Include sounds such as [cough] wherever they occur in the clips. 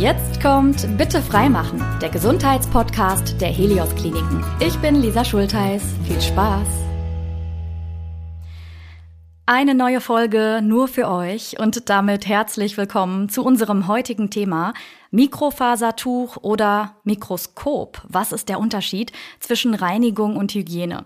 Jetzt kommt Bitte freimachen, der Gesundheitspodcast der Helios Kliniken. Ich bin Lisa Schultheiß. Viel Spaß. Eine neue Folge nur für euch und damit herzlich willkommen zu unserem heutigen Thema Mikrofasertuch oder Mikroskop. Was ist der Unterschied zwischen Reinigung und Hygiene?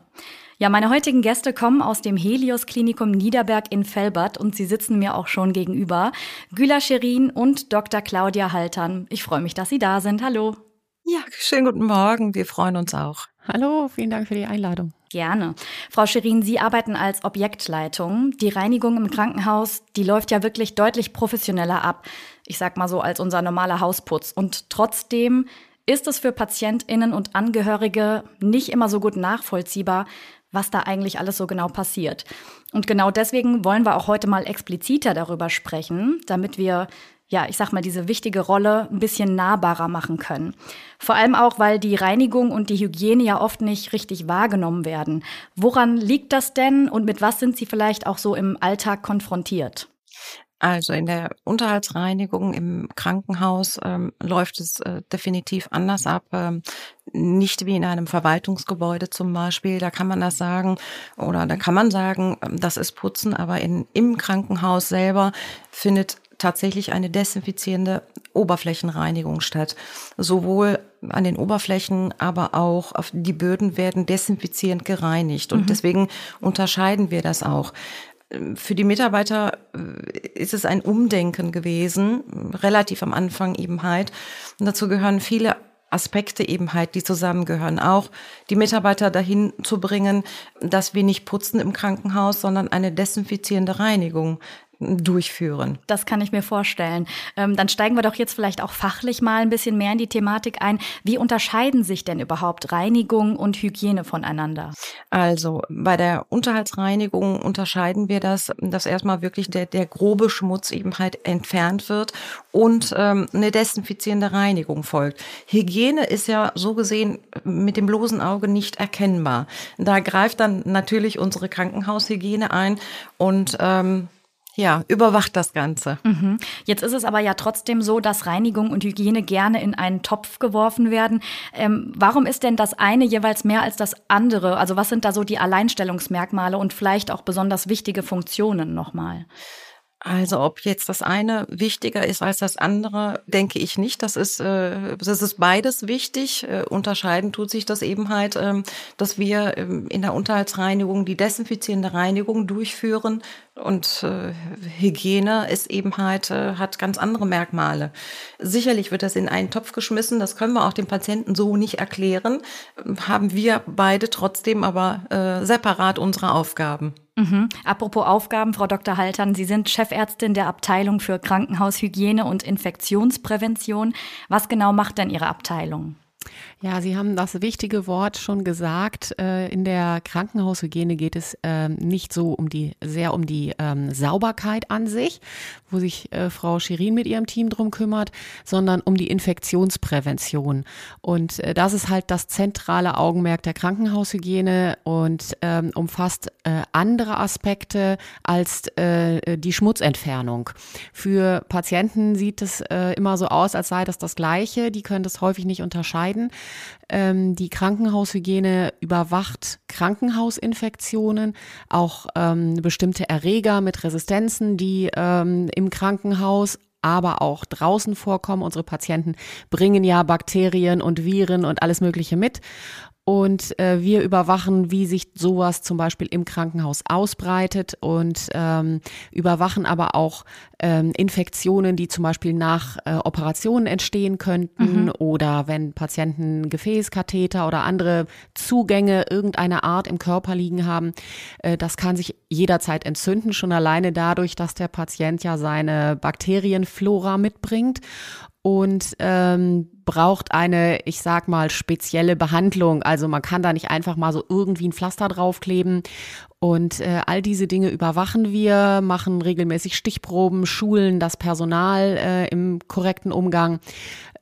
Ja, meine heutigen Gäste kommen aus dem Helios Klinikum Niederberg in Felbert und sie sitzen mir auch schon gegenüber. Güla Scherin und Dr. Claudia Haltern. Ich freue mich, dass Sie da sind. Hallo. Ja, schönen guten Morgen. Wir freuen uns auch. Hallo, vielen Dank für die Einladung. Gerne. Frau Scherin, Sie arbeiten als Objektleitung. Die Reinigung im Krankenhaus, die läuft ja wirklich deutlich professioneller ab. Ich sag mal so als unser normaler Hausputz. Und trotzdem ist es für PatientInnen und Angehörige nicht immer so gut nachvollziehbar, was da eigentlich alles so genau passiert. Und genau deswegen wollen wir auch heute mal expliziter darüber sprechen, damit wir ja, ich sag mal, diese wichtige Rolle ein bisschen nahbarer machen können. Vor allem auch, weil die Reinigung und die Hygiene ja oft nicht richtig wahrgenommen werden. Woran liegt das denn und mit was sind Sie vielleicht auch so im Alltag konfrontiert? Also in der Unterhaltsreinigung im Krankenhaus ähm, läuft es äh, definitiv anders ab. Ähm, nicht wie in einem Verwaltungsgebäude zum Beispiel. Da kann man das sagen oder da kann man sagen, ähm, das ist Putzen, aber in, im Krankenhaus selber findet tatsächlich eine desinfizierende Oberflächenreinigung statt. Sowohl an den Oberflächen, aber auch auf die Böden werden desinfizierend gereinigt. Und mhm. deswegen unterscheiden wir das auch für die Mitarbeiter äh, ist es ein Umdenken gewesen, relativ am Anfang eben halt. Und dazu gehören viele Aspekte eben halt, die zusammengehören. Auch die Mitarbeiter dahin zu bringen, dass wir nicht putzen im Krankenhaus, sondern eine desinfizierende Reinigung durchführen. Das kann ich mir vorstellen. Ähm, dann steigen wir doch jetzt vielleicht auch fachlich mal ein bisschen mehr in die Thematik ein. Wie unterscheiden sich denn überhaupt Reinigung und Hygiene voneinander? Also bei der Unterhaltsreinigung unterscheiden wir das, dass erstmal wirklich der, der grobe Schmutz eben halt entfernt wird und ähm, eine desinfizierende Reinigung folgt. Hygiene ist ja so gesehen mit dem bloßen Auge nicht erkennbar. Da greift dann natürlich unsere Krankenhaushygiene ein und ähm, ja, überwacht das Ganze. Mhm. Jetzt ist es aber ja trotzdem so, dass Reinigung und Hygiene gerne in einen Topf geworfen werden. Ähm, warum ist denn das eine jeweils mehr als das andere? Also was sind da so die Alleinstellungsmerkmale und vielleicht auch besonders wichtige Funktionen nochmal? Also ob jetzt das eine wichtiger ist als das andere, denke ich nicht. Das ist, äh, das ist beides wichtig. Äh, unterscheiden tut sich das eben halt, ähm, dass wir ähm, in der Unterhaltsreinigung die desinfizierende Reinigung durchführen und äh, Hygiene ist eben halt, äh, hat ganz andere Merkmale. Sicherlich wird das in einen Topf geschmissen, das können wir auch dem Patienten so nicht erklären. Haben wir beide trotzdem aber äh, separat unsere Aufgaben. Mhm. Apropos Aufgaben, Frau Dr. Haltern, Sie sind Chefärztin der Abteilung für Krankenhaushygiene und Infektionsprävention. Was genau macht denn Ihre Abteilung? Ja, Sie haben das wichtige Wort schon gesagt. Äh, in der Krankenhaushygiene geht es ähm, nicht so um die, sehr um die ähm, Sauberkeit an sich, wo sich äh, Frau Schirin mit ihrem Team drum kümmert, sondern um die Infektionsprävention. Und äh, das ist halt das zentrale Augenmerk der Krankenhaushygiene und ähm, umfasst andere Aspekte als die Schmutzentfernung. Für Patienten sieht es immer so aus, als sei das das Gleiche. Die können das häufig nicht unterscheiden. Ähm, die Krankenhaushygiene überwacht Krankenhausinfektionen, auch ähm, bestimmte Erreger mit Resistenzen, die ähm, im Krankenhaus aber auch draußen vorkommen. Unsere Patienten bringen ja Bakterien und Viren und alles Mögliche mit. Und äh, wir überwachen, wie sich sowas zum Beispiel im Krankenhaus ausbreitet und ähm, überwachen aber auch ähm, Infektionen, die zum Beispiel nach äh, Operationen entstehen könnten mhm. oder wenn Patienten Gefäßkatheter oder andere Zugänge irgendeiner Art im Körper liegen haben. Äh, das kann sich jederzeit entzünden, schon alleine dadurch, dass der Patient ja seine Bakterienflora mitbringt und ähm, braucht eine, ich sag mal, spezielle Behandlung. Also man kann da nicht einfach mal so irgendwie ein Pflaster draufkleben. Und äh, all diese Dinge überwachen wir, machen regelmäßig Stichproben, schulen das Personal äh, im korrekten Umgang,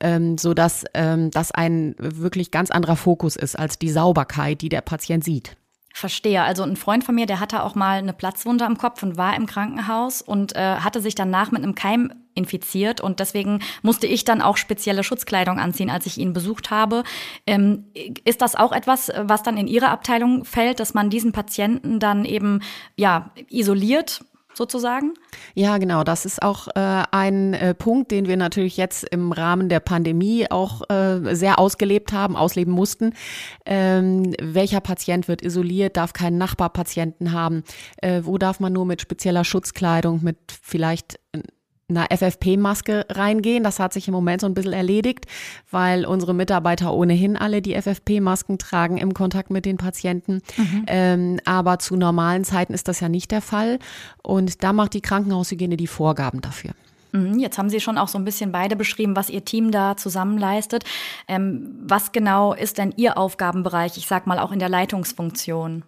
ähm, so dass ähm, das ein wirklich ganz anderer Fokus ist als die Sauberkeit, die der Patient sieht. Verstehe. Also ein Freund von mir, der hatte auch mal eine Platzwunde am Kopf und war im Krankenhaus und äh, hatte sich danach mit einem Keim infiziert und deswegen musste ich dann auch spezielle Schutzkleidung anziehen, als ich ihn besucht habe. Ähm, ist das auch etwas, was dann in Ihre Abteilung fällt, dass man diesen Patienten dann eben ja isoliert? Sozusagen? Ja, genau. Das ist auch äh, ein äh, Punkt, den wir natürlich jetzt im Rahmen der Pandemie auch äh, sehr ausgelebt haben, ausleben mussten. Ähm, welcher Patient wird isoliert, darf keinen Nachbarpatienten haben? Äh, wo darf man nur mit spezieller Schutzkleidung, mit vielleicht einer FFP-Maske reingehen. Das hat sich im Moment so ein bisschen erledigt, weil unsere Mitarbeiter ohnehin alle die FFP-Masken tragen im Kontakt mit den Patienten. Mhm. Ähm, aber zu normalen Zeiten ist das ja nicht der Fall. Und da macht die Krankenhaushygiene die Vorgaben dafür. Mhm, jetzt haben Sie schon auch so ein bisschen beide beschrieben, was Ihr Team da zusammen leistet. Ähm, was genau ist denn Ihr Aufgabenbereich, ich sag mal auch in der Leitungsfunktion?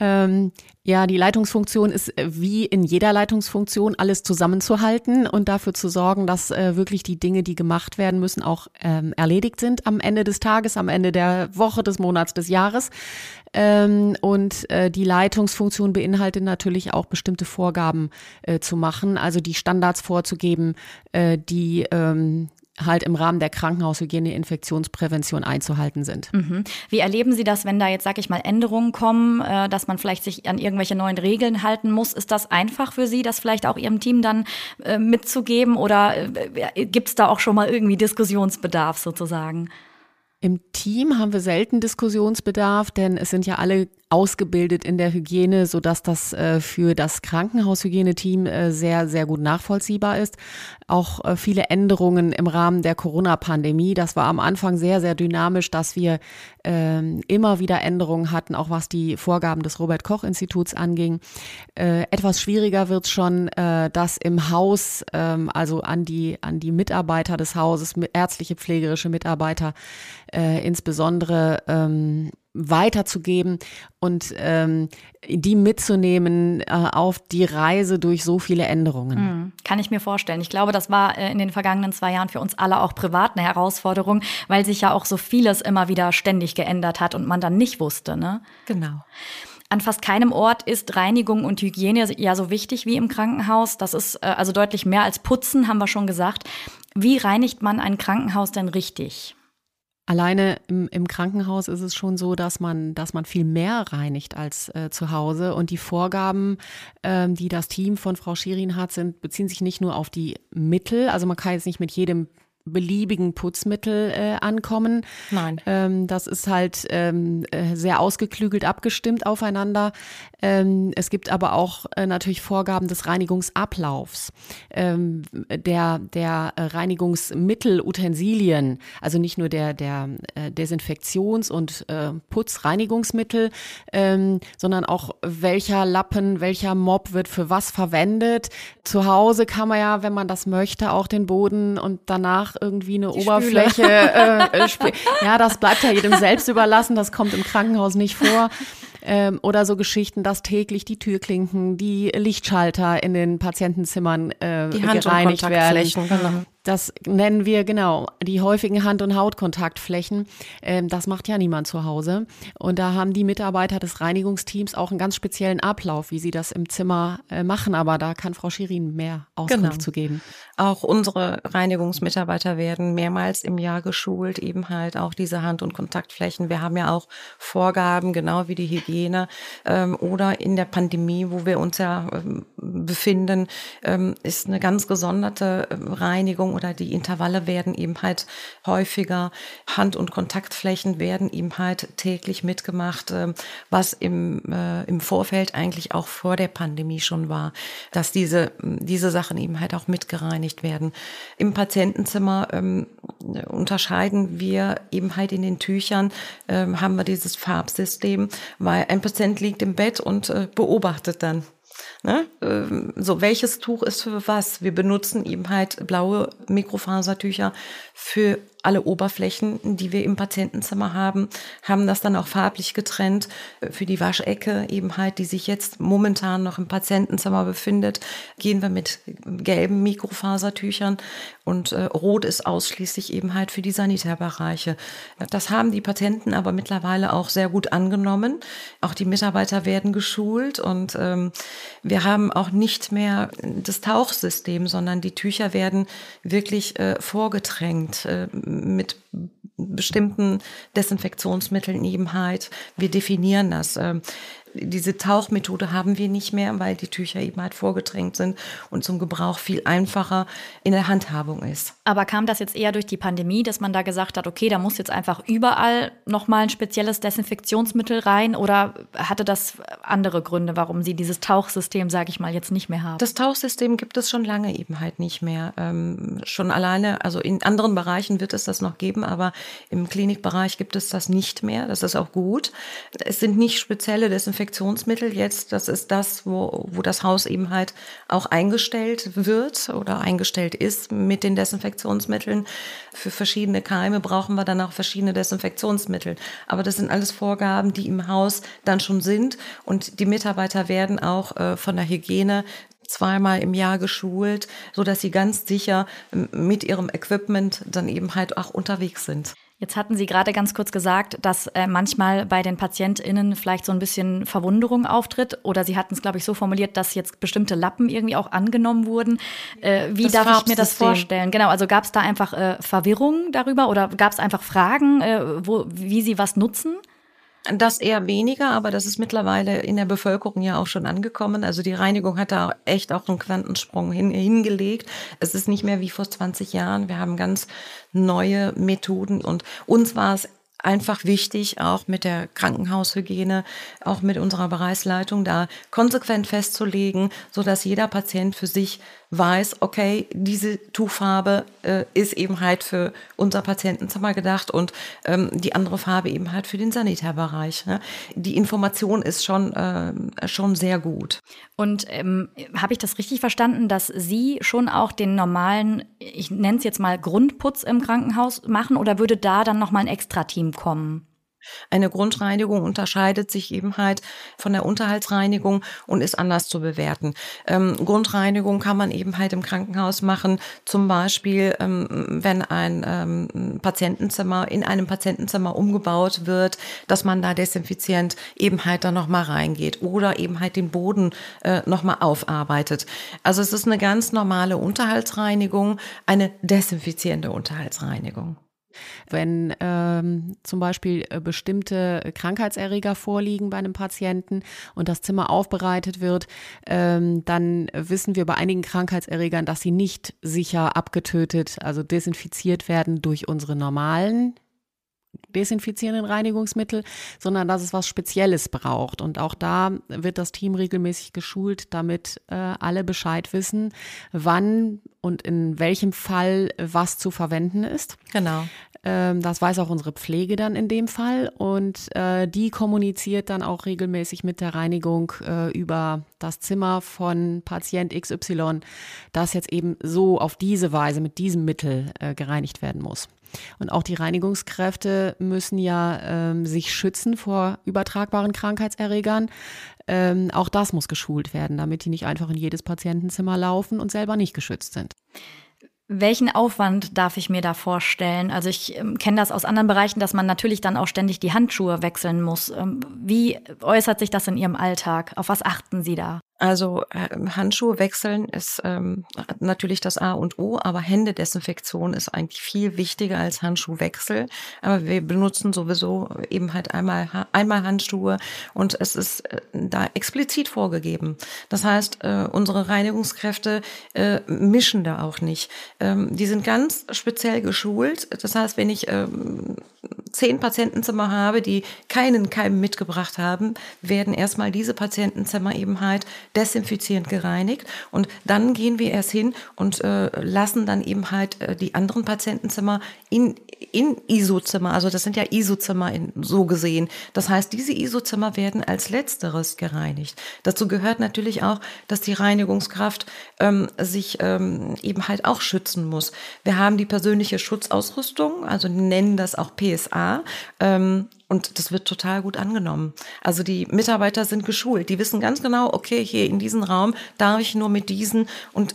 Ähm, ja, die Leitungsfunktion ist äh, wie in jeder Leitungsfunktion alles zusammenzuhalten und dafür zu sorgen, dass äh, wirklich die Dinge, die gemacht werden müssen, auch ähm, erledigt sind am Ende des Tages, am Ende der Woche, des Monats, des Jahres. Ähm, und äh, die Leitungsfunktion beinhaltet natürlich auch bestimmte Vorgaben äh, zu machen, also die Standards vorzugeben, äh, die ähm, halt im Rahmen der Krankenhaushygiene Infektionsprävention einzuhalten sind. Mhm. Wie erleben Sie das, wenn da jetzt, sag ich mal, Änderungen kommen, äh, dass man vielleicht sich an irgendwelche neuen Regeln halten muss? Ist das einfach für Sie, das vielleicht auch Ihrem Team dann äh, mitzugeben oder äh, gibt es da auch schon mal irgendwie Diskussionsbedarf sozusagen? Im Team haben wir selten Diskussionsbedarf, denn es sind ja alle ausgebildet in der Hygiene, so dass das äh, für das Krankenhaushygieneteam äh, sehr, sehr gut nachvollziehbar ist. Auch äh, viele Änderungen im Rahmen der Corona-Pandemie. Das war am Anfang sehr, sehr dynamisch, dass wir ähm, immer wieder Änderungen hatten, auch was die Vorgaben des Robert-Koch-Instituts anging. Äh, etwas schwieriger wird schon, äh, dass im Haus, ähm, also an die, an die Mitarbeiter des Hauses, ärztliche, pflegerische Mitarbeiter, äh, insbesondere ähm, weiterzugeben und ähm, die mitzunehmen äh, auf die Reise durch so viele Änderungen. Mhm, kann ich mir vorstellen. Ich glaube, das war äh, in den vergangenen zwei Jahren für uns alle auch privat eine Herausforderung, weil sich ja auch so vieles immer wieder ständig geändert hat und man dann nicht wusste. Ne? Genau. An fast keinem Ort ist Reinigung und Hygiene ja so wichtig wie im Krankenhaus. Das ist äh, also deutlich mehr als Putzen, haben wir schon gesagt. Wie reinigt man ein Krankenhaus denn richtig? Alleine im, im, Krankenhaus ist es schon so, dass man, dass man viel mehr reinigt als äh, zu Hause. Und die Vorgaben, ähm, die das Team von Frau Schirin hat, sind, beziehen sich nicht nur auf die Mittel. Also man kann jetzt nicht mit jedem beliebigen Putzmittel äh, ankommen. Nein. Ähm, das ist halt ähm, äh, sehr ausgeklügelt abgestimmt aufeinander. Ähm, es gibt aber auch äh, natürlich Vorgaben des Reinigungsablaufs, ähm, der, der Reinigungsmittel, Utensilien, also nicht nur der, der äh, Desinfektions- und äh, Putzreinigungsmittel, ähm, sondern auch welcher Lappen, welcher Mob wird für was verwendet. Zu Hause kann man ja, wenn man das möchte, auch den Boden und danach irgendwie eine Die Oberfläche. Äh, äh ja, das bleibt ja jedem selbst überlassen. Das kommt im Krankenhaus nicht vor. Ähm, oder so Geschichten, dass täglich die Türklinken, die Lichtschalter in den Patientenzimmern äh, die gereinigt werden. Genau. Das nennen wir genau die häufigen Hand- und Hautkontaktflächen. Ähm, das macht ja niemand zu Hause. Und da haben die Mitarbeiter des Reinigungsteams auch einen ganz speziellen Ablauf, wie sie das im Zimmer äh, machen. Aber da kann Frau Schirin mehr Auskunft genau. zu geben. Auch unsere Reinigungsmitarbeiter werden mehrmals im Jahr geschult, eben halt auch diese Hand- und Kontaktflächen. Wir haben ja auch Vorgaben, genau wie die Hygiene. Ähm, oder in der Pandemie, wo wir uns ja ähm, befinden, ist eine ganz gesonderte Reinigung oder die Intervalle werden eben halt häufiger. Hand- und Kontaktflächen werden eben halt täglich mitgemacht, ähm, was im, äh, im Vorfeld eigentlich auch vor der Pandemie schon war, dass diese, diese Sachen eben halt auch mitgereinigt werden. Im Patientenzimmer ähm, unterscheiden wir eben halt in den Tüchern, ähm, haben wir dieses Farbsystem, weil ein Patient liegt im Bett und äh, beobachtet dann Ne? Ähm, so, welches Tuch ist für was? Wir benutzen eben halt blaue Mikrofasertücher für alle Oberflächen, die wir im Patientenzimmer haben, haben das dann auch farblich getrennt. Für die Waschecke eben halt, die sich jetzt momentan noch im Patientenzimmer befindet, gehen wir mit gelben Mikrofasertüchern und äh, rot ist ausschließlich eben halt für die Sanitärbereiche. Das haben die Patienten aber mittlerweile auch sehr gut angenommen. Auch die Mitarbeiter werden geschult und ähm, wir haben auch nicht mehr das Tauchsystem, sondern die Tücher werden wirklich äh, vorgetränkt äh, mit bestimmten Desinfektionsmitteln eben halt. Wir definieren das. Diese Tauchmethode haben wir nicht mehr, weil die Tücher eben halt vorgedrängt sind und zum Gebrauch viel einfacher in der Handhabung ist. Aber kam das jetzt eher durch die Pandemie, dass man da gesagt hat, okay, da muss jetzt einfach überall nochmal ein spezielles Desinfektionsmittel rein oder hatte das andere Gründe, warum Sie dieses Tauchsystem, sage ich mal, jetzt nicht mehr haben? Das Tauchsystem gibt es schon lange eben halt nicht mehr. Ähm, schon alleine, also in anderen Bereichen wird es das noch geben, aber im Klinikbereich gibt es das nicht mehr. Das ist auch gut. Es sind nicht spezielle Desinfektionsmittel Desinfektionsmittel jetzt, das ist das, wo, wo das Haus eben halt auch eingestellt wird oder eingestellt ist mit den Desinfektionsmitteln. Für verschiedene Keime brauchen wir dann auch verschiedene Desinfektionsmittel. Aber das sind alles Vorgaben, die im Haus dann schon sind und die Mitarbeiter werden auch äh, von der Hygiene zweimal im Jahr geschult, so dass sie ganz sicher mit ihrem Equipment dann eben halt auch unterwegs sind. Jetzt hatten Sie gerade ganz kurz gesagt, dass äh, manchmal bei den PatientInnen vielleicht so ein bisschen Verwunderung auftritt. Oder Sie hatten es, glaube ich, so formuliert, dass jetzt bestimmte Lappen irgendwie auch angenommen wurden. Äh, wie das darf ich mir das vorstellen? Genau, also gab es da einfach äh, Verwirrung darüber oder gab es einfach Fragen, äh, wo, wie Sie was nutzen? Das eher weniger, aber das ist mittlerweile in der Bevölkerung ja auch schon angekommen. Also die Reinigung hat da echt auch einen Quantensprung hin, hingelegt. Es ist nicht mehr wie vor 20 Jahren. Wir haben ganz neue Methoden und uns war es einfach wichtig, auch mit der Krankenhaushygiene, auch mit unserer Bereichsleitung da konsequent festzulegen, so dass jeder Patient für sich weiß, okay, diese Tuchfarbe äh, ist eben halt für unser Patientenzimmer gedacht und ähm, die andere Farbe eben halt für den Sanitärbereich. Ne? Die Information ist schon, äh, schon sehr gut. Und ähm, habe ich das richtig verstanden, dass Sie schon auch den normalen, ich nenne es jetzt mal Grundputz im Krankenhaus machen oder würde da dann nochmal ein Extra-Team kommen? Eine Grundreinigung unterscheidet sich eben halt von der Unterhaltsreinigung und ist anders zu bewerten. Ähm, Grundreinigung kann man eben halt im Krankenhaus machen, zum Beispiel, ähm, wenn ein ähm, Patientenzimmer in einem Patientenzimmer umgebaut wird, dass man da desinfizient eben halt dann nochmal reingeht oder eben halt den Boden äh, nochmal aufarbeitet. Also es ist eine ganz normale Unterhaltsreinigung, eine desinfizierende Unterhaltsreinigung. Wenn ähm, zum Beispiel äh, bestimmte Krankheitserreger vorliegen bei einem Patienten und das Zimmer aufbereitet wird, ähm, dann wissen wir bei einigen Krankheitserregern, dass sie nicht sicher abgetötet, also desinfiziert werden durch unsere normalen desinfizierenden Reinigungsmittel, sondern dass es was Spezielles braucht. Und auch da wird das Team regelmäßig geschult, damit äh, alle Bescheid wissen, wann und in welchem Fall was zu verwenden ist. Genau. Ähm, das weiß auch unsere Pflege dann in dem Fall und äh, die kommuniziert dann auch regelmäßig mit der Reinigung äh, über das Zimmer von Patient XY, das jetzt eben so auf diese Weise mit diesem Mittel äh, gereinigt werden muss. Und auch die Reinigungskräfte müssen ja ähm, sich schützen vor übertragbaren Krankheitserregern. Ähm, auch das muss geschult werden, damit die nicht einfach in jedes Patientenzimmer laufen und selber nicht geschützt sind. Welchen Aufwand darf ich mir da vorstellen? Also ich ähm, kenne das aus anderen Bereichen, dass man natürlich dann auch ständig die Handschuhe wechseln muss. Ähm, wie äußert sich das in Ihrem Alltag? Auf was achten Sie da? Also äh, Handschuhe wechseln ist ähm, natürlich das A und O, aber Händedesinfektion ist eigentlich viel wichtiger als Handschuhwechsel. Aber wir benutzen sowieso eben halt einmal einmal Handschuhe und es ist äh, da explizit vorgegeben. Das heißt, äh, unsere Reinigungskräfte äh, mischen da auch nicht. Ähm, die sind ganz speziell geschult. Das heißt, wenn ich ähm, zehn Patientenzimmer habe, die keinen Keim mitgebracht haben, werden erstmal diese Patientenzimmer eben halt desinfizierend gereinigt und dann gehen wir erst hin und äh, lassen dann eben halt äh, die anderen Patientenzimmer in, in ISO-Zimmer, also das sind ja ISO-Zimmer so gesehen. Das heißt, diese ISO-Zimmer werden als letzteres gereinigt. Dazu gehört natürlich auch, dass die Reinigungskraft ähm, sich ähm, eben halt auch schützen muss. Wir haben die persönliche Schutzausrüstung, also nennen das auch PSA. Ähm, und das wird total gut angenommen. Also die Mitarbeiter sind geschult. Die wissen ganz genau, okay, hier in diesen Raum darf ich nur mit diesen und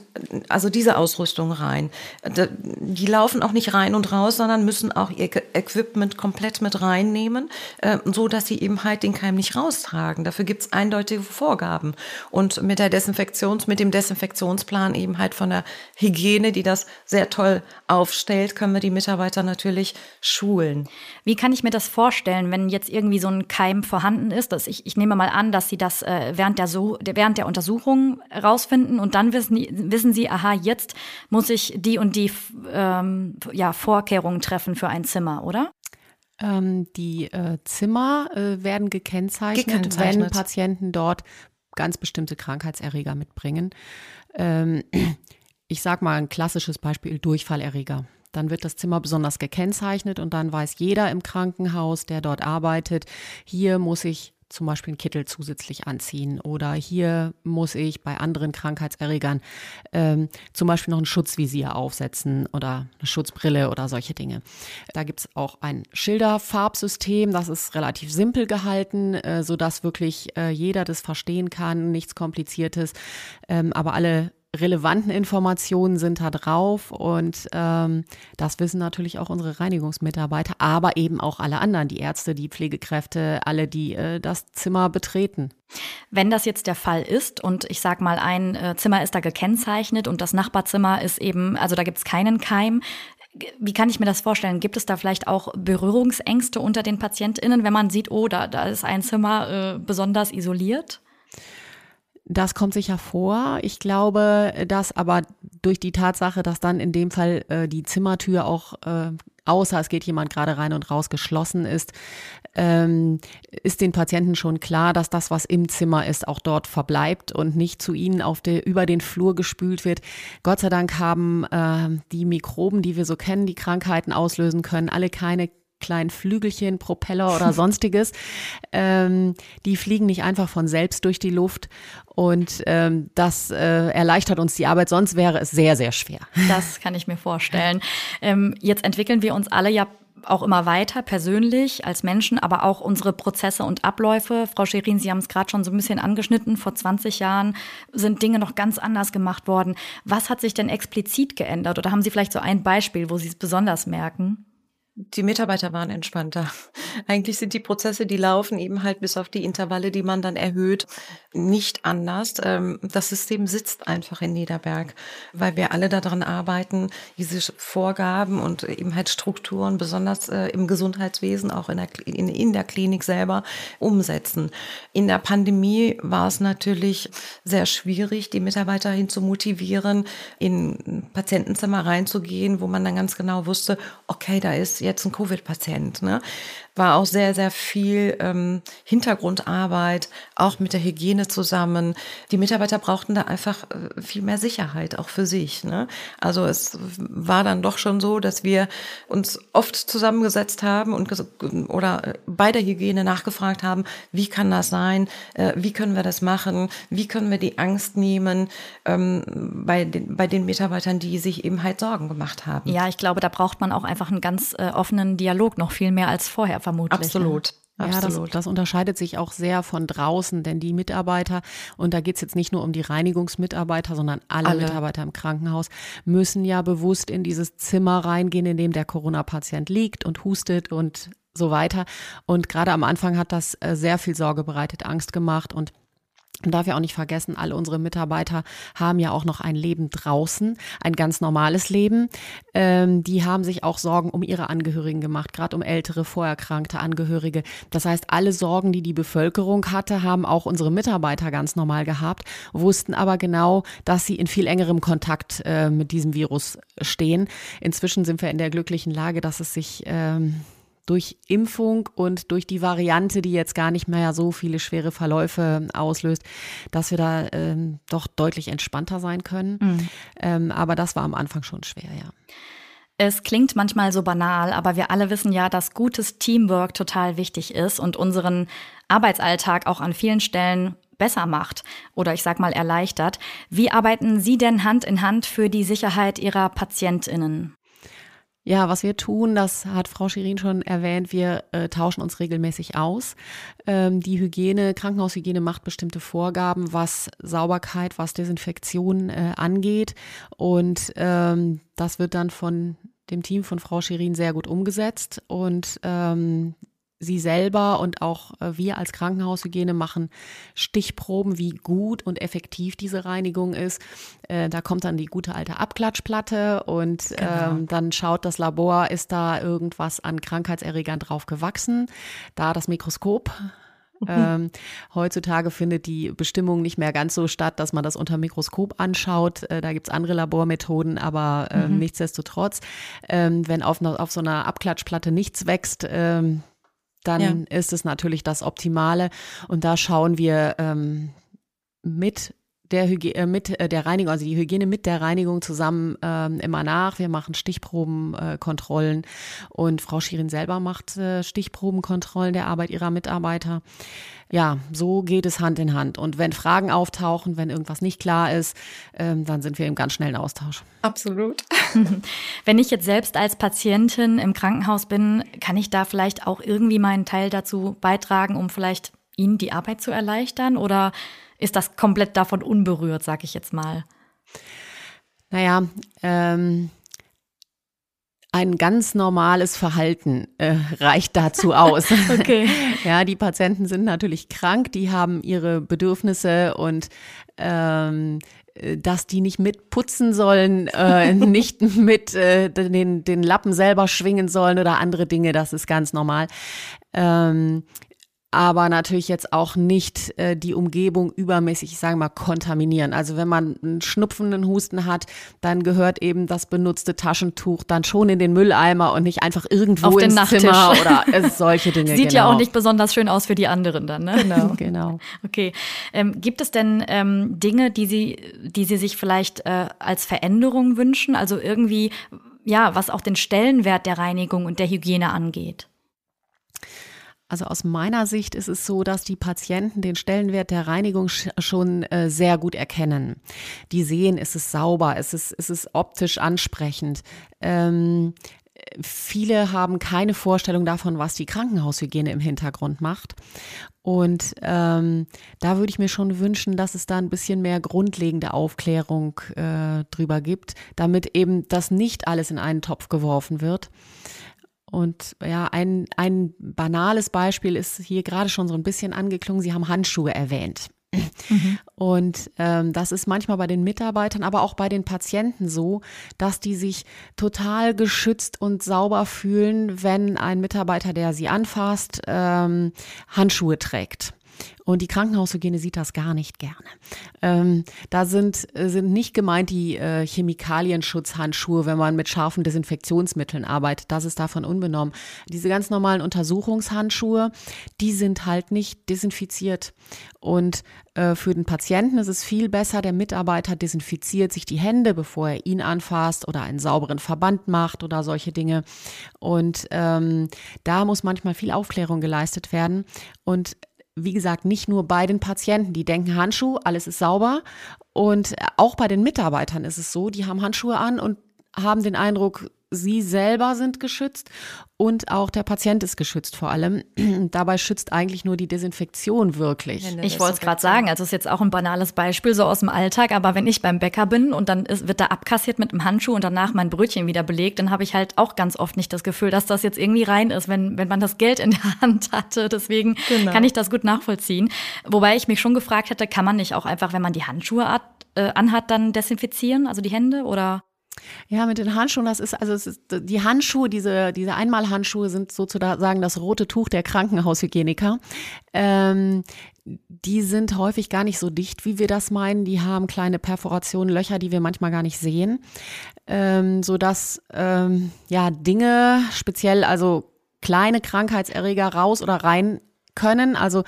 also diese Ausrüstung rein. Die laufen auch nicht rein und raus, sondern müssen auch ihr Equipment komplett mit reinnehmen, äh, so dass sie eben halt den Keim nicht raustragen. Dafür gibt's eindeutige Vorgaben. Und mit der Desinfektions, mit dem Desinfektionsplan eben halt von der Hygiene, die das sehr toll aufstellt, können wir die Mitarbeiter natürlich schulen. Wie kann ich mir das vorstellen? Vorstellen, wenn jetzt irgendwie so ein Keim vorhanden ist, dass ich, ich nehme mal an, dass Sie das äh, während, der so während der Untersuchung rausfinden und dann wissen, wissen Sie, aha, jetzt muss ich die und die ähm, ja, Vorkehrungen treffen für ein Zimmer, oder? Ähm, die äh, Zimmer äh, werden gekennzeichnet, gekennzeichnet, wenn Patienten dort ganz bestimmte Krankheitserreger mitbringen. Ähm, [clears throat] ich sage mal ein klassisches Beispiel, Durchfallerreger. Dann wird das Zimmer besonders gekennzeichnet und dann weiß jeder im Krankenhaus, der dort arbeitet, hier muss ich zum Beispiel einen Kittel zusätzlich anziehen oder hier muss ich bei anderen Krankheitserregern ähm, zum Beispiel noch ein Schutzvisier aufsetzen oder eine Schutzbrille oder solche Dinge. Da gibt es auch ein Schilderfarbsystem, das ist relativ simpel gehalten, äh, sodass wirklich äh, jeder das verstehen kann, nichts Kompliziertes, ähm, aber alle relevanten Informationen sind da drauf und ähm, das wissen natürlich auch unsere Reinigungsmitarbeiter, aber eben auch alle anderen, die Ärzte, die Pflegekräfte, alle, die äh, das Zimmer betreten. Wenn das jetzt der Fall ist und ich sag mal, ein äh, Zimmer ist da gekennzeichnet und das Nachbarzimmer ist eben, also da gibt es keinen Keim, wie kann ich mir das vorstellen? Gibt es da vielleicht auch Berührungsängste unter den PatientInnen, wenn man sieht, oh, da, da ist ein Zimmer äh, besonders isoliert? Das kommt sicher vor. Ich glaube, dass aber durch die Tatsache, dass dann in dem Fall äh, die Zimmertür auch, äh, außer es geht jemand gerade rein und raus, geschlossen ist, ähm, ist den Patienten schon klar, dass das, was im Zimmer ist, auch dort verbleibt und nicht zu ihnen auf der, über den Flur gespült wird. Gott sei Dank haben äh, die Mikroben, die wir so kennen, die Krankheiten auslösen können, alle keine kleinen Flügelchen, Propeller oder [laughs] sonstiges. ähm, die fliegen nicht einfach von selbst durch die Luft. Und ähm, das äh, erleichtert uns die Arbeit, sonst wäre es sehr, sehr schwer. [laughs] Das kann ich mir vorstellen. Ähm, jetzt entwickeln wir uns alle ja auch immer weiter, persönlich als Menschen, aber auch unsere Prozesse und Abläufe. Frau Scherin, Sie haben es gerade schon so ein bisschen angeschnitten. Vor 20 Jahren sind Dinge noch ganz anders gemacht worden. Was hat sich denn explizit geändert? Oder haben Sie vielleicht so ein Beispiel, wo Sie es besonders merken? Die Mitarbeiter waren entspannter. [laughs] Eigentlich sind die Prozesse, die laufen, eben halt bis auf die Intervalle, die man dann erhöht, nicht anders. Ähm, das System sitzt einfach in Niederberg, weil wir alle daran arbeiten, diese Vorgaben und eben halt Strukturen, besonders äh, im Gesundheitswesen, auch in der, in der Klinik selber, umsetzen. In der Pandemie war es natürlich sehr schwierig, die Mitarbeiter hin zu motivieren, in Patientenzimmer reinzugehen, wo man dann ganz genau wusste, okay, da ist jetzt ein Covid-Patient. Ne? War auch sehr, sehr viel ähm, Hintergrundarbeit, auch mit der Hygiene zusammen. Die Mitarbeiter brauchten da einfach äh, viel mehr Sicherheit, auch für sich. Ne? Also es war dann doch schon so, dass wir uns oft zusammengesetzt haben und oder äh, bei der Hygiene nachgefragt haben, wie kann das sein, äh, wie können wir das machen, wie können wir die Angst nehmen ähm, bei, den, bei den Mitarbeitern, die sich eben halt Sorgen gemacht haben. Ja, ich glaube, da braucht man auch einfach einen ganz äh, offenen Dialog noch viel mehr als vorher vermutlich. Absolut. Ja, Absolut. Das, das, unterscheidet sich auch sehr von draußen, denn die Mitarbeiter, und da geht es jetzt nicht nur um die Reinigungsmitarbeiter, sondern alle, alle, Mitarbeiter im Krankenhaus, müssen ja bewusst in dieses Zimmer reingehen, in dem der Corona-Patient liegt und hustet und so weiter. Und gerade am Anfang hat das äh, sehr viel Sorge bereitet, Angst gemacht und man darf ja auch nicht vergessen, alle unsere Mitarbeiter haben ja auch noch ein Leben draußen, ein ganz normales Leben. Ähm, die haben sich auch Sorgen um ihre Angehörigen gemacht, gerade um ältere, vorerkrankte Angehörige. Das heißt, alle Sorgen, die die Bevölkerung hatte, haben auch unsere Mitarbeiter ganz normal gehabt, wussten aber genau, dass sie in viel engerem Kontakt äh, mit diesem Virus stehen. Inzwischen sind wir in der glücklichen Lage, dass es sich ähm, durch Impfung und durch die Variante, die jetzt gar nicht mehr so viele schwere Verläufe auslöst, dass wir da ähm, doch deutlich entspannter sein können. Mhm. Ähm, aber das war am Anfang schon schwer, ja. Es klingt manchmal so banal, aber wir alle wissen ja, dass gutes Teamwork total wichtig ist und unseren Arbeitsalltag auch an vielen Stellen besser macht oder ich sag mal erleichtert. Wie arbeiten Sie denn Hand in Hand für die Sicherheit Ihrer PatientInnen? Ja, was wir tun, das hat Frau Schirin schon erwähnt, wir äh, tauschen uns regelmäßig aus. Ähm, die Hygiene, Krankenhaushygiene macht bestimmte Vorgaben, was Sauberkeit, was Desinfektion äh, angeht. Und ähm, das wird dann von dem Team von Frau Schirin sehr gut umgesetzt. Und ähm, sie selber und auch äh, wir als Krankenhaushygiene machen Stichproben, wie gut und effektiv diese Reinigung ist. Äh, da kommt dann die gute alte Abklatschplatte und genau. ähm, dann schaut das Labor, ist da irgendwas an Krankheitserregern drauf gewachsen. Da das Mikroskop [laughs] ähm, heutzutage findet die Bestimmung nicht mehr ganz so statt, dass man das unter Mikroskop anschaut. Äh, da gibt's andere Labormethoden, aber äh, mhm. nichtsdestotrotz, ähm, wenn auf, auf so einer Abklatschplatte nichts wächst, ähm, dann ja. ist es natürlich das Optimale. Und da schauen wir ähm, mit der Hygiene, äh, mit äh, der Reinigung, also die Hygiene mit der Reinigung zusammen ähm, immer nach. Wir machen Stichprobenkontrollen äh, und Frau Schirin selber macht äh, Stichprobenkontrollen der Arbeit ihrer Mitarbeiter. Ja, so geht es Hand in Hand. Und wenn Fragen auftauchen, wenn irgendwas nicht klar ist, ähm, dann sind wir im ganz schnellen Austausch. Absolut. [laughs] wenn ich jetzt selbst als Patientin im Krankenhaus bin, kann ich da vielleicht auch irgendwie meinen Teil dazu beitragen, um vielleicht Ihnen die Arbeit zu erleichtern? Oder ist das komplett davon unberührt, sag ich jetzt mal? Naja, ähm, ein ganz normales Verhalten äh, reicht dazu aus. [laughs] okay. [laughs] Ja, die Patienten sind natürlich krank, die haben ihre Bedürfnisse und ähm, dass die nicht mitputzen sollen, äh, [laughs] nicht mit äh, den, den Lappen selber schwingen sollen oder andere Dinge, das ist ganz normal. Ähm, aber natürlich jetzt auch nicht äh, die Umgebung übermäßig, ich sage mal, kontaminieren. Also wenn man einen schnupfenden Husten hat, dann gehört eben das benutzte Taschentuch dann schon in den Mülleimer und nicht einfach irgendwo Auf ins Zimmer oder äh, solche Dinge. [laughs] Sieht genau. ja auch nicht besonders schön aus für die anderen dann, ne? Genau, [laughs] genau. Okay. Ähm, gibt es denn ähm, Dinge, die Sie, die Sie sich vielleicht äh, als Veränderung wünschen? Also irgendwie, ja, was auch den Stellenwert der Reinigung und der Hygiene angeht? Also aus meiner Sicht ist es so, dass die Patienten den Stellenwert der Reinigung schon äh, sehr gut erkennen. Die sehen, es ist sauber, es ist, es ist optisch ansprechend. Ähm, viele haben keine Vorstellung davon, was die Krankenhaushygiene im Hintergrund macht. Und ähm, da würde ich mir schon wünschen, dass es da ein bisschen mehr grundlegende Aufklärung äh, drüber gibt, damit eben das nicht alles in einen Topf geworfen wird. Und ja, ein, ein banales Beispiel ist hier gerade schon so ein bisschen angeklungen. Sie haben Handschuhe erwähnt. Mhm. Und ähm, das ist manchmal bei den Mitarbeitern, aber auch bei den Patienten so, dass die sich total geschützt und sauber fühlen, wenn ein Mitarbeiter, der sie anfasst, ähm, Handschuhe trägt. Und die Krankenhaushygiene sieht das gar nicht gerne. Ähm, da sind, sind nicht gemeint die äh, Chemikalienschutzhandschuhe, wenn man mit scharfen Desinfektionsmitteln arbeitet. Das ist davon unbenommen. Diese ganz normalen Untersuchungshandschuhe, die sind halt nicht desinfiziert. Und äh, für den Patienten ist es viel besser, der Mitarbeiter desinfiziert sich die Hände, bevor er ihn anfasst oder einen sauberen Verband macht oder solche Dinge. Und ähm, da muss manchmal viel Aufklärung geleistet werden. Und wie gesagt, nicht nur bei den Patienten, die denken Handschuh, alles ist sauber. Und auch bei den Mitarbeitern ist es so, die haben Handschuhe an und haben den Eindruck, sie selber sind geschützt und auch der Patient ist geschützt vor allem. [clears throat] Dabei schützt eigentlich nur die Desinfektion wirklich. Ich wollte es gerade sagen, also ist jetzt auch ein banales Beispiel so aus dem Alltag, aber wenn ich beim Bäcker bin und dann ist, wird da abkassiert mit einem Handschuh und danach mein Brötchen wieder belegt, dann habe ich halt auch ganz oft nicht das Gefühl, dass das jetzt irgendwie rein ist, wenn, wenn man das Geld in der [laughs] Hand hatte. Deswegen genau. kann ich das gut nachvollziehen. Wobei ich mich schon gefragt hätte, kann man nicht auch einfach, wenn man die Handschuhe hat, äh, anhat, dann desinfizieren, also die Hände oder? Ja, mit den Handschuhen, das ist, also ist, die Handschuhe, diese, diese Einmalhandschuhe sind sozusagen das rote Tuch der Krankenhaushygieniker. Ähm, die sind häufig gar nicht so dicht, wie wir das meinen. Die haben kleine Perforationen, Löcher, die wir manchmal gar nicht sehen. Ähm, so dass, ähm, ja, Dinge, speziell also kleine Krankheitserreger raus oder rein können. Also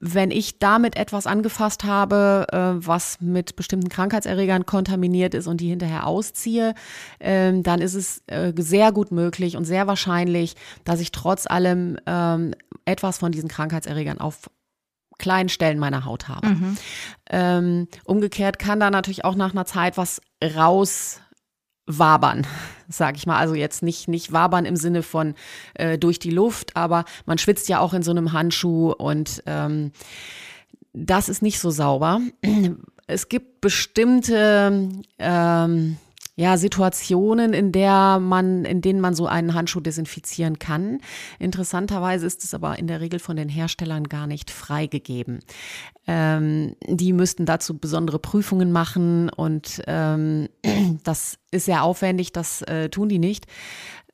wenn ich damit etwas angefasst habe, äh, was mit bestimmten Krankheitserregern kontaminiert ist und die hinterher ausziehe, äh, dann ist es äh, sehr gut möglich und sehr wahrscheinlich, dass ich trotz allem ähm, etwas von diesen Krankheitserregern auf kleinen Stellen meiner Haut habe. Mhm. Ähm, umgekehrt kann da natürlich auch nach einer Zeit was raus wabern, [laughs] sag ich mal. Also jetzt nicht, nicht wabern im Sinne von äh, durch die Luft, aber man schwitzt ja auch in so einem Handschuh und ähm, das ist nicht so sauber. [clears throat] Es gibt bestimmte ähm, ja, Situationen, in der man, in denen man so einen Handschuh desinfizieren kann. Interessanterweise ist es aber in der Regel von den Herstellern gar nicht freigegeben. Ähm, die müssten dazu besondere Prüfungen machen und ähm, [clears throat] das ist sehr aufwendig, das äh, tun die nicht.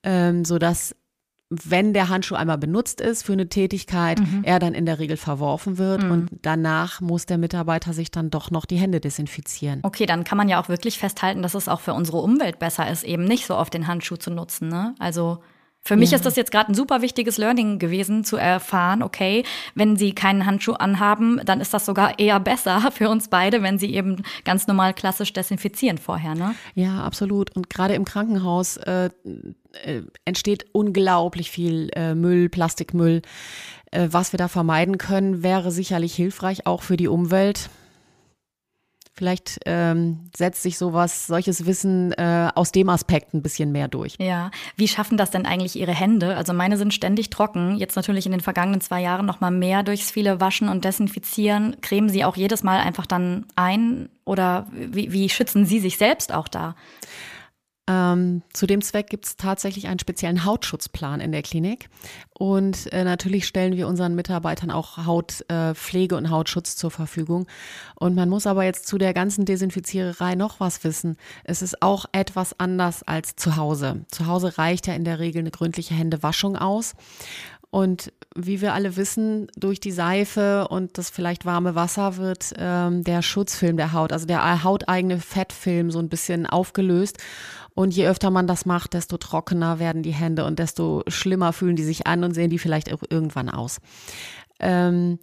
Ähm, so dass wenn der Handschuh einmal benutzt ist für eine Tätigkeit, mhm. er dann in der Regel verworfen wird mhm. und danach muss der Mitarbeiter sich dann doch noch die Hände desinfizieren. Okay, dann kann man ja auch wirklich festhalten, dass es auch für unsere Umwelt besser ist, eben nicht so oft den Handschuh zu nutzen. Ne? Also für mich ja. ist das jetzt gerade ein super wichtiges Learning gewesen, zu erfahren, okay, wenn Sie keinen Handschuh anhaben, dann ist das sogar eher besser [laughs] für uns beide, wenn Sie eben ganz normal klassisch desinfizieren vorher, ne? Ja, absolut. Und gerade im Krankenhaus äh, äh, entsteht unglaublich viel äh, Müll, Plastikmüll. Äh, was wir da vermeiden können, wäre sicherlich hilfreich, auch für die Umwelt. Vielleicht ähm, setzt sich sowas, solches Wissen äh, aus dem Aspekt ein bisschen mehr durch. Ja, wie schaffen das denn eigentlich Ihre Hände? Also meine sind ständig trocken. Jetzt natürlich in den vergangenen zwei Jahren noch mal mehr durchs viele Waschen und Desinfizieren. Cremen Sie auch jedes Mal einfach dann ein? Oder wie, wie schützen Sie sich selbst auch da? Ähm, zu dem Zweck gibt es tatsächlich einen speziellen Hautschutzplan in der Klinik. Und äh, natürlich stellen wir unseren Mitarbeitern auch Hautpflege äh, und Hautschutz zur Verfügung. Und man muss aber jetzt zu der ganzen Desinfiziererei noch was wissen. Es ist auch etwas anders als zu Hause. Zu Hause reicht ja in der Regel eine gründliche Händewaschung aus. Und wie wir alle wissen, durch die Seife und das vielleicht warme Wasser wird ähm, der Schutzfilm der Haut, also der hauteigene Fettfilm so ein bisschen aufgelöst. Und je öfter man das macht, desto trockener werden die Hände und desto schlimmer fühlen die sich an und sehen die vielleicht auch irgendwann aus. Ähm,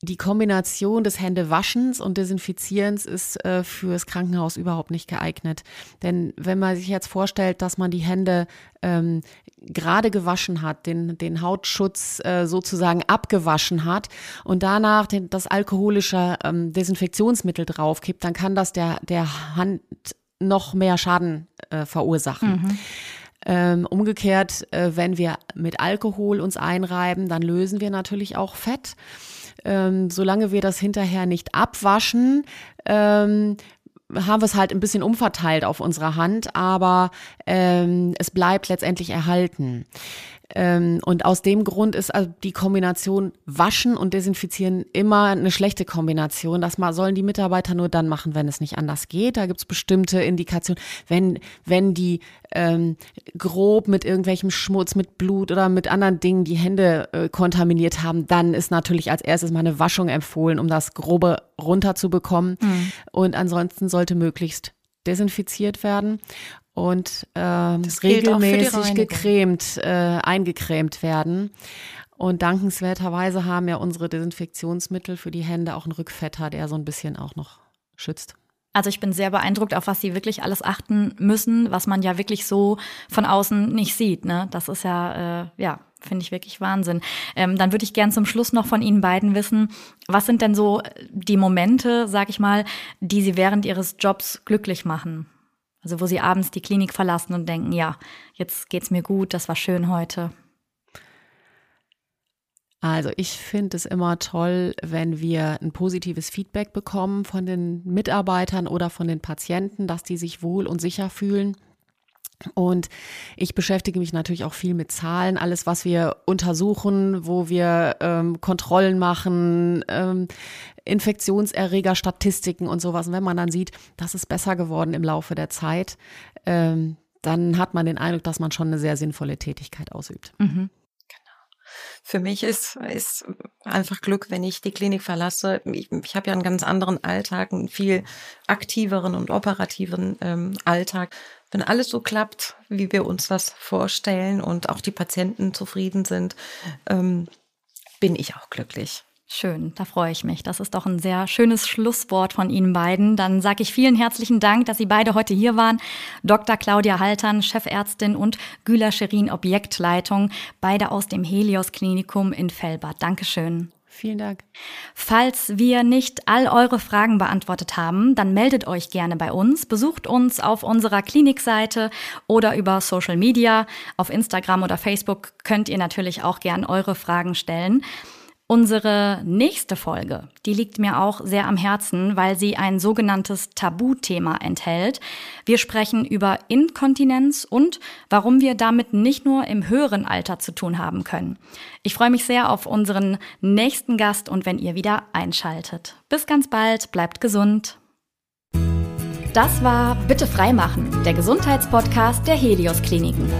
die Kombination des Händewaschens und Desinfizierens ist äh, fürs Krankenhaus überhaupt nicht geeignet. Denn wenn man sich jetzt vorstellt, dass man die Hände ähm, gerade gewaschen hat, den, den Hautschutz äh, sozusagen abgewaschen hat und danach den, das alkoholische ähm, Desinfektionsmittel draufkippt, dann kann das der, der Hand noch mehr Schaden äh, verursachen. Mhm. Ähm, umgekehrt, äh, wenn wir mit Alkohol uns einreiben, dann lösen wir natürlich auch Fett. Ähm, solange wir das hinterher nicht abwaschen, ähm, haben wir es halt ein bisschen umverteilt auf unserer Hand, aber ähm, es bleibt letztendlich erhalten. Ähm, und aus dem Grund ist also die Kombination Waschen und Desinfizieren immer eine schlechte Kombination. Das mal sollen die Mitarbeiter nur dann machen, wenn es nicht anders geht. Da gibt es bestimmte Indikationen. Wenn, wenn die ähm, grob mit irgendwelchem Schmutz, mit Blut oder mit anderen Dingen die Hände äh, kontaminiert haben, dann ist natürlich als erstes mal eine Waschung empfohlen, um das Grobe runterzubekommen. Mhm. Und ansonsten sollte möglichst desinfiziert werden und ähm, regelmäßig gecremt, äh, eingecremt werden. Und dankenswerterweise haben ja unsere Desinfektionsmittel für die Hände auch einen Rückfetter, der so ein bisschen auch noch schützt. Also ich bin sehr beeindruckt, auf was sie wirklich alles achten müssen, was man ja wirklich so von außen nicht sieht. Ne? Das ist ja, äh, ja, finde ich wirklich Wahnsinn. Ähm, dann würde ich gern zum Schluss noch von Ihnen beiden wissen, was sind denn so die Momente, sag ich mal, die Sie während Ihres Jobs glücklich machen? Also wo sie abends die Klinik verlassen und denken, ja, jetzt geht's mir gut, das war schön heute. Also ich finde es immer toll, wenn wir ein positives Feedback bekommen von den Mitarbeitern oder von den Patienten, dass die sich wohl und sicher fühlen. Und ich beschäftige mich natürlich auch viel mit Zahlen, alles, was wir untersuchen, wo wir ähm, Kontrollen machen, ähm, Infektionserreger, Statistiken und sowas. Und wenn man dann sieht, das ist besser geworden im Laufe der Zeit, ähm, dann hat man den Eindruck, dass man schon eine sehr sinnvolle Tätigkeit ausübt. Mhm. Für mich ist, ist einfach Glück, wenn ich die Klinik verlasse. Ich, ich habe ja einen ganz anderen Alltag, einen viel aktiveren und operativen ähm, Alltag. Wenn alles so klappt, wie wir uns das vorstellen und auch die Patienten zufrieden sind, ähm, bin ich auch glücklich. Schön, da freue ich mich. Das ist doch ein sehr schönes Schlusswort von Ihnen beiden. Dann sage ich vielen herzlichen Dank, dass Sie beide heute hier waren. Dr. Claudia Haltern, Chefärztin und Güler Scherin, Objektleitung, beide aus dem Helios Klinikum in Fellbad. Dankeschön. Vielen Dank. Falls wir nicht all eure Fragen beantwortet haben, dann meldet euch gerne bei uns, besucht uns auf unserer Klinikseite oder über Social Media. Auf Instagram oder Facebook könnt ihr natürlich auch gern eure Fragen stellen. Unsere nächste Folge, die liegt mir auch sehr am Herzen, weil sie ein sogenanntes Tabuthema enthält. Wir sprechen über Inkontinenz und warum wir damit nicht nur im höheren Alter zu tun haben können. Ich freue mich sehr auf unseren nächsten Gast und wenn ihr wieder einschaltet. Bis ganz bald, bleibt gesund. Das war Bitte freimachen, der Gesundheitspodcast der Helios Kliniken.